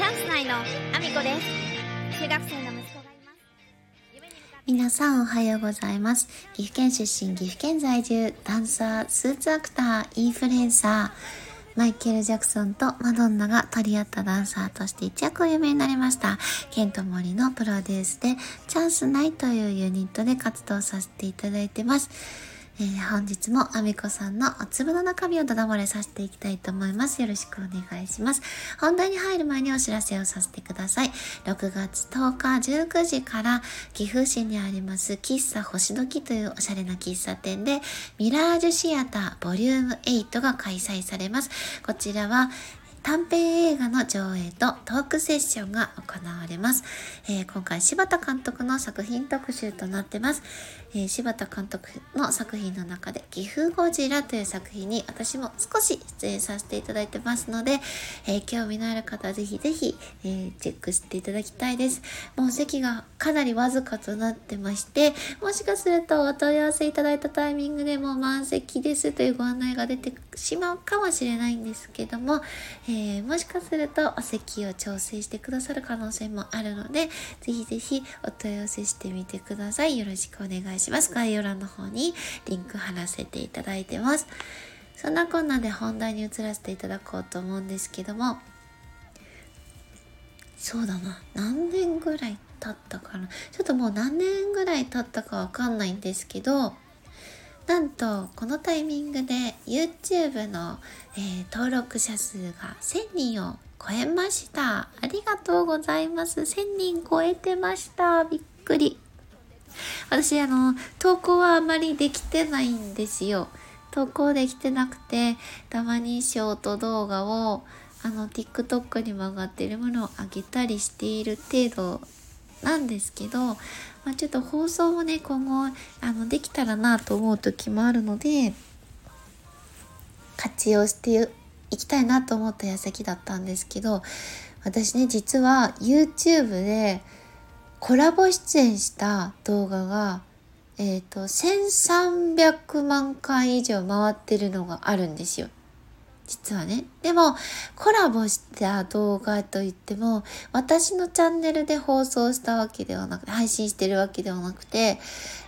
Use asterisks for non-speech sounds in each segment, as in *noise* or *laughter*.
チャンス内のアミコです中学生の息子がいます皆さんおはようございます。岐阜県出身、岐阜県在住、ダンサー、スーツアクター、インフルエンサー、マイケル・ジャクソンとマドンナが取り合ったダンサーとして一躍有名になりました。ケント・モリのプロデュースで、チャンスないというユニットで活動させていただいてます。えー本日もアミコさんのお粒の中身をダダ漏れさせていきたいと思います。よろしくお願いします。本題に入る前にお知らせをさせてください。6月10日19時から岐阜市にあります喫茶星時というおしゃれな喫茶店でミラージュシアターボリューム8が開催されます。こちらは短編映画の上映とトークセッションが行われます。えー今回柴田監督の作品特集となってます。えー柴田監督の作品の中で岐阜ゴジラという作品に私も少し出演させていただいてますので、えー興味のある方ぜひぜひ、えーチェックしていただきたいです。もう席がかなりわずかとなってまして、もしかするとお問い合わせいただいたタイミングでもう満席ですというご案内が出てしまうかもしれないんですけども、ーもしかするとお席を調整してくださる可能性もあるので、ぜひぜひお問い合わせしてみてください。よろしくお願いします。概要欄の方にリンク貼らせていただいてます。そんなこんなで本題に移らせていただこうと思うんですけども、そうだな。何年ぐらい経ったかな。ちょっともう何年ぐらい経ったかわかんないんですけど、なんとこのタイミングで YouTube の、えー登録者数が1000人を超えました。ありがとうございます。1000人超えてました。びっくり。私あの投稿はあまりできてないんですよ。投稿できてなくてたまにショート動画をあの TikTok にも上がってるものを上げたりしている程度なんですけど、まあ、ちょっと放送もね今後あのできたらなと思う時もあるので活用していきたいなと思った矢先だったんですけど私ね実は YouTube でコラボ出演した動画がえっ、と1300万回以上回ってるのがあるんですよ。実はね。でも、コラボした動画といっても、私のチャンネルで放送したわけではなくて、配信してるわけではなくて、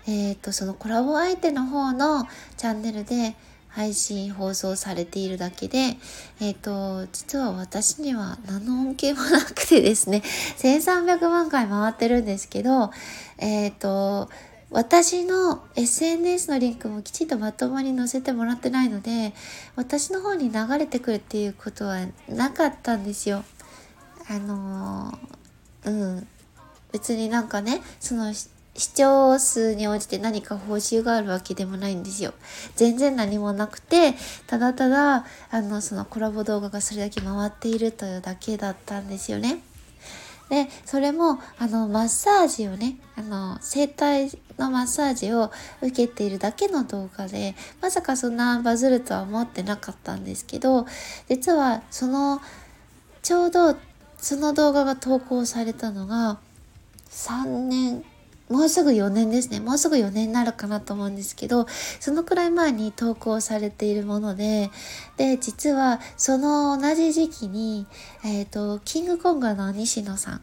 えっ、と、そのコラボ相手の方のチャンネルで配信放送されているだけで、えっ、と、実は私には何の恩恵もなくてですね、1300万回回ってるんですけど、えっ、と、私の SNS のリンクもきちんとまともに載せてもらってないので、私の方に流れてくるっていうことはなかったんですよ。あのーうん。別になんかね、その視聴数に応じて何か報酬があるわけでもないんですよ。全然何もなくて、ただただ、あの、そのコラボ動画がそれだけ回っているというだけだったんですよね。で、それも、あの、マッサージをね、あの、整体のマッサージを受けているだけの動画で、まさかそんなバズるとは思ってなかったんですけど、実はその、ちょうどその動画が投稿されたのが、3年、もうすぐ4年ですね。もうすぐ4年になるかなと思うんですけど、そのくらい前に投稿されているもので、で、実はその同じ時期に、えっ、と、キングコングの西野さん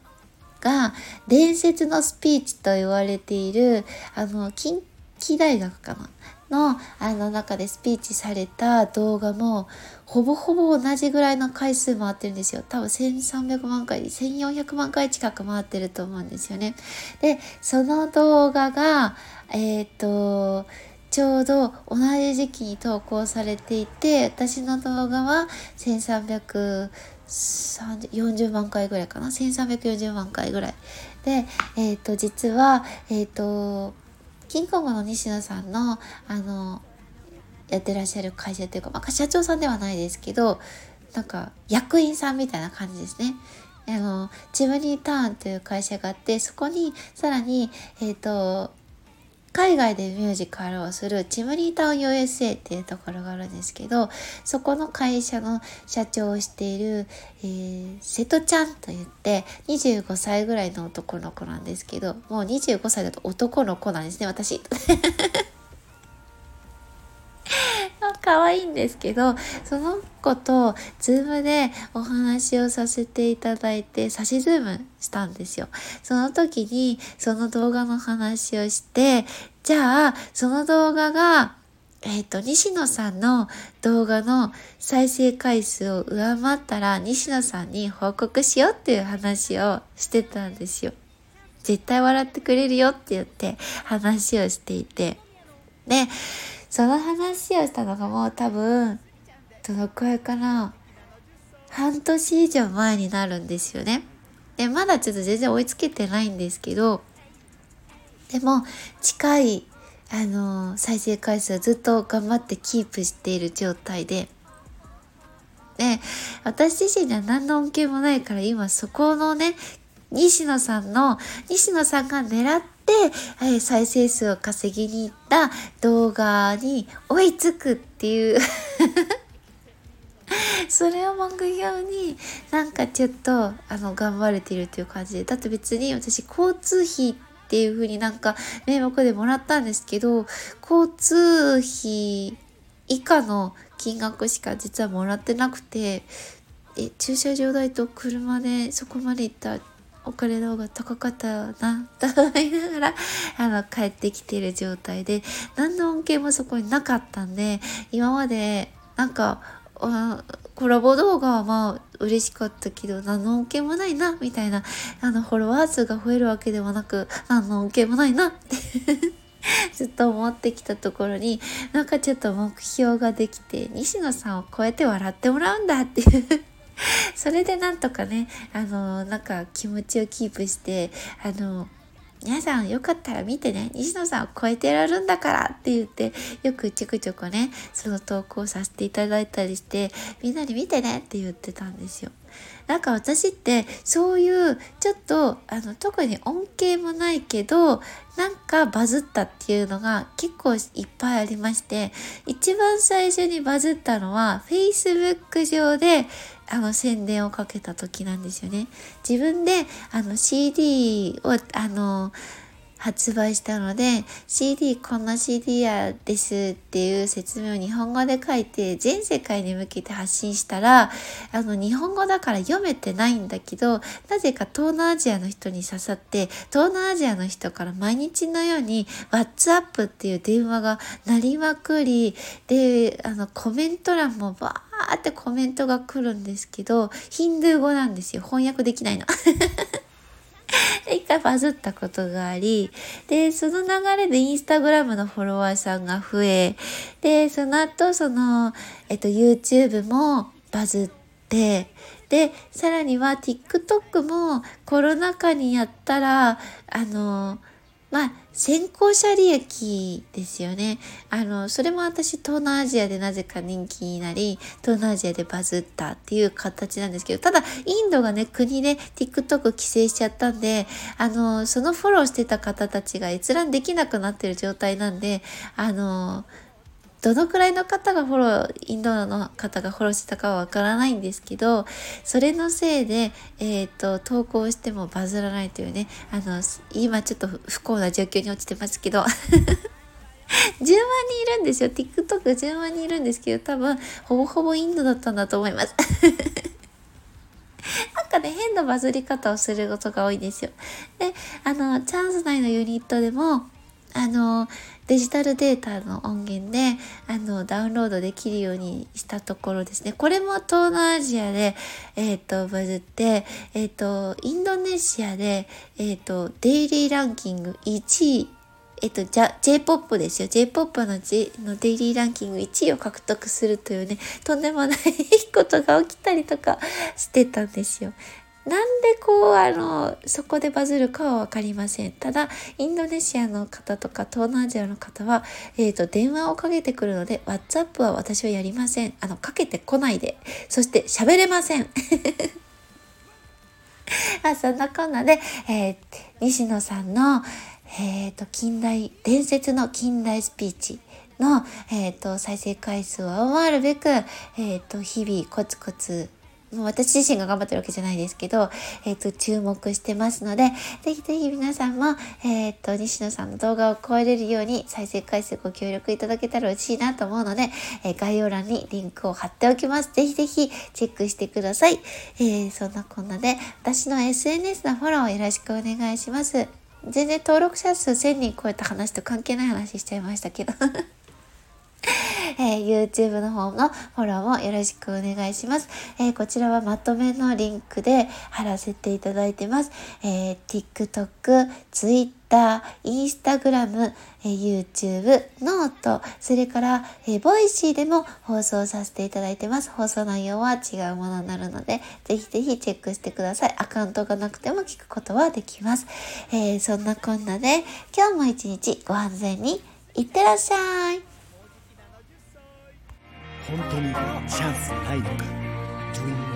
が伝説のスピーチと言われている、あの、近畿大学かなの、あの中でスピーチされた動画も、ほぼほぼ同じぐらいの回数回ってるんですよ。多分1300万回、1400万回近く回ってると思うんですよね。で、その動画が、えっ、と、ちょうど同じ時期に投稿されていて、私の動画は1340万回ぐらいかな。1340万回ぐらい。で、えっ、と、実は、えっ、と、キングコンの西野さんの、あの、やってらっしゃる会社というか、まあ、社長さんではないですけど、なんか、役員さんみたいな感じですね。あの、ジムニーターンという会社があって、そこに、さらに、えっ、と、海外でミュージカルをするチムリータウン USA っていうところがあるんですけど、そこの会社の社長をしている、えー瀬戸ちゃんと言って、25歳ぐらいの男の子なんですけど、もう25歳だと男の子なんですね、私。可愛いんですけど、その子とズームでお話をさせていただいて、サシズームしたんですよ。その時にその動画の話をして、じゃあその動画がえっ、ー、と、西野さんの動画の再生回数を上回ったら、西野さんに報告しようっていう話をしてたんですよ。絶対笑ってくれるよって言って話をしていて。で、その話をしたのがもう多分、どのくらいかな半年以上前になるんですよね。で、まだちょっと全然追いつけてないんですけど、でも、近いあの再生回数をずっと頑張ってキープしている状態でで私自身には何の恩恵もないから今そこのね西野さんの西野さんが狙って、え再生数を稼ぎに行った動画に追いつくっていう。*laughs* それを目標になんかちょっとあの頑張れているという感じで。だって別に私交通費ってっていう風になんか名目でもらったんですけど、交通費以下の金額しか実はもらってなくて、え、駐車場代と車でそこまで行ったお金の方が高かったな、と思いながら、あの、帰ってきてる状態で、何の恩恵もそこになかったんで、今まで、なんか、コラボ動画はまあ嬉しかったけど何の恩恵もないなみたいなあのフォロワー数が増えるわけでもなく何の恩恵もないなって *laughs* ずっと思ってきたところになんかちょっと目標ができて西野さんを超えて笑ってもらうんだっていう。それでなんとかねあのなんか気持ちをキープしてあの皆さんよかったら見てね、西野さんを超えてられるんだからって言って、よくちょくちょくね、その投稿させていただいたりして、みんなに見てねって言ってたんですよ。なんか私ってそういうちょっとあの特に恩恵もないけどなんかバズったっていうのが結構いっぱいありまして一番最初にバズったのは Facebook 上であの宣伝をかけた時なんですよね。自分であの CD をあの発売したので CD こんな CD やですっていう説明を日本語で書いて全世界に向けて発信したらあの日本語だから読めてないんだけどなぜか東南アジアの人に刺さって東南アジアの人から毎日のように WhatsApp っていう電話が鳴りまくりであのコメント欄もバーってコメントが来るんですけどヒンドゥー語なんですよ翻訳できないの。*laughs* 一回バズったことがあり、で、その流れでインスタグラムのフォロワーさんが増え、で、その後、その、えっと、YouTube もバズって、で、さらには TikTok もコロナ禍にやったら、あの、まあ、先行者利益ですよね。あの、それも私、東南アジアでなぜか人気になり、東南アジアでバズったっていう形なんですけど、ただ、インドがね、国で TikTok 規制しちゃったんで、あの、そのフォローしてた方たちが閲覧できなくなってる状態なんで、あの、どのくらいの方がフォロー、インドの方がフォローしたかはわからないんですけど、それのせいで、えっ、ー、と、投稿してもバズらないというね、あの、今ちょっと不幸な状況に落ちてますけど、10万人いるんですよ。TikTok10 万人いるんですけど、多分、ほぼほぼインドだったんだと思います。*laughs* なんかね、変なバズり方をすることが多いんですよ。で、あの、チャンス内のユニットでも、あの、デジタルデータの音源であのダウンロードできるようにしたところですね。これも東南アジアで、え、ー、と、バズって、え、ー、と、インドネシアで、え、ー、と、デイリーランキング1位えっと、じゃ、J-POP ですよ。J-POP の,、J、のデイリーランキング1位を獲得するというね、とんでもないことが起きたりとかしてたんですよ。なんでこうあのそこでバズるかは分かりません。ただインドネシアの方とか東南アジアの方は、えーと、電話をかけてくるので WhatsApp は私はやりません。あのかけてこないで。そして喋れません。*laughs* あそんなこんなで、えー、西野さんの、えーと、近代伝説の近代スピーチの、えーと、再生回数を上回るべく、えーと日々コツコツもう私自身が頑張ってるわけじゃないですけど、えっ、ー、と、注目してますので、ぜひぜひ皆さんも、えっ、ー、と、西野さんの動画を超えれるように再生回数ご協力いただけたら嬉しいなと思うので、えー、概要欄にリンクを貼っておきます。ぜひぜひチェックしてください。えそんなこんなで、私の SNS のフォローをよろしくお願いします。全然登録者数1000人超えた話と関係ない話しちゃいましたけど *laughs* えー、YouTube の方のフォローもよろしくお願いします。えー、こちらはまとめのリンクで貼らせていただいてます。えー、TikTok、Twitter、Instagram、え YouTube、 note、それから、えー、 Voicy でも放送させていただいてます。放送内容は違うものになるので、ぜひぜひチェックしてください。アカウントがなくても聞くことはできます。え、そんなこんなで、今日も一日ご安全にいってらっしゃい。本当にチャンスないのか。Dream